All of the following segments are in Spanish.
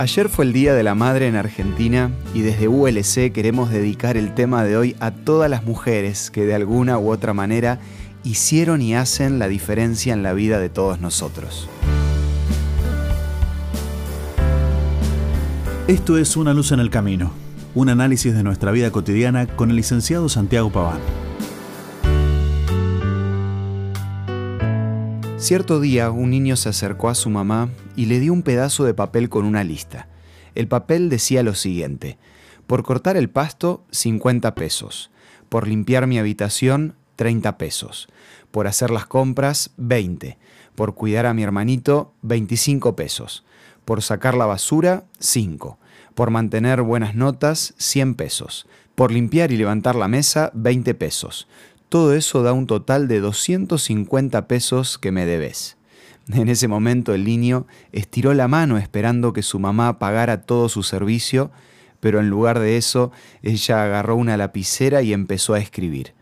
Ayer fue el Día de la Madre en Argentina y desde ULC queremos dedicar el tema de hoy a todas las mujeres que de alguna u otra manera hicieron y hacen la diferencia en la vida de todos nosotros. Esto es Una luz en el camino, un análisis de nuestra vida cotidiana con el licenciado Santiago Paván. Cierto día un niño se acercó a su mamá y le dio un pedazo de papel con una lista. El papel decía lo siguiente, por cortar el pasto, 50 pesos, por limpiar mi habitación, 30 pesos, por hacer las compras, 20, por cuidar a mi hermanito, 25 pesos, por sacar la basura, 5, por mantener buenas notas, 100 pesos, por limpiar y levantar la mesa, 20 pesos, todo eso da un total de 250 pesos que me debes. En ese momento el niño estiró la mano esperando que su mamá pagara todo su servicio, pero en lugar de eso ella agarró una lapicera y empezó a escribir.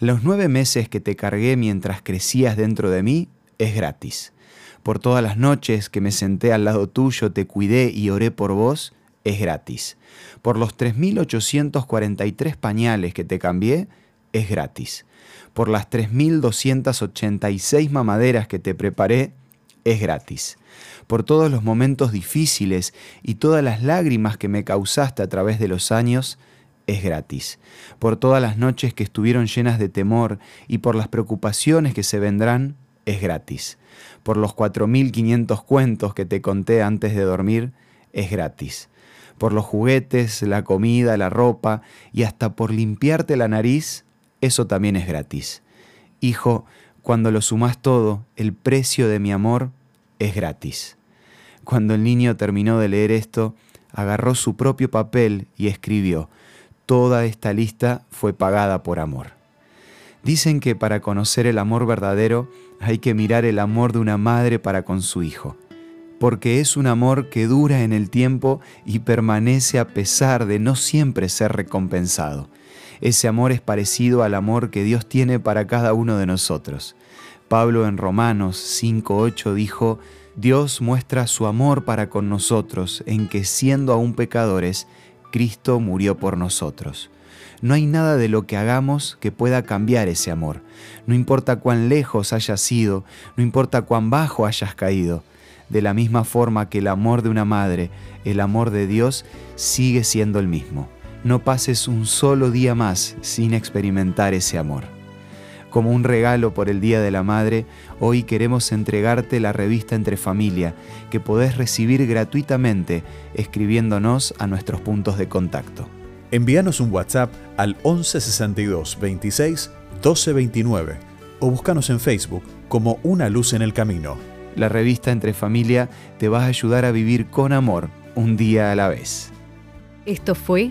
Los nueve meses que te cargué mientras crecías dentro de mí es gratis. Por todas las noches que me senté al lado tuyo, te cuidé y oré por vos, es gratis. Por los 3.843 pañales que te cambié, es gratis. Por las 3.286 mamaderas que te preparé, es gratis. Por todos los momentos difíciles y todas las lágrimas que me causaste a través de los años, es gratis. Por todas las noches que estuvieron llenas de temor y por las preocupaciones que se vendrán, es gratis. Por los 4.500 cuentos que te conté antes de dormir, es gratis. Por los juguetes, la comida, la ropa y hasta por limpiarte la nariz, eso también es gratis. Hijo, cuando lo sumas todo, el precio de mi amor es gratis. Cuando el niño terminó de leer esto, agarró su propio papel y escribió, Toda esta lista fue pagada por amor. Dicen que para conocer el amor verdadero hay que mirar el amor de una madre para con su hijo, porque es un amor que dura en el tiempo y permanece a pesar de no siempre ser recompensado. Ese amor es parecido al amor que Dios tiene para cada uno de nosotros. Pablo en Romanos 5.8 dijo, Dios muestra su amor para con nosotros en que siendo aún pecadores, Cristo murió por nosotros. No hay nada de lo que hagamos que pueda cambiar ese amor. No importa cuán lejos hayas sido, no importa cuán bajo hayas caído. De la misma forma que el amor de una madre, el amor de Dios sigue siendo el mismo no pases un solo día más sin experimentar ese amor. Como un regalo por el Día de la Madre, hoy queremos entregarte la revista Entre Familia, que podés recibir gratuitamente escribiéndonos a nuestros puntos de contacto. Envíanos un WhatsApp al 1162 26 1229 o búscanos en Facebook como Una Luz en el Camino. La revista Entre Familia te va a ayudar a vivir con amor un día a la vez. Esto fue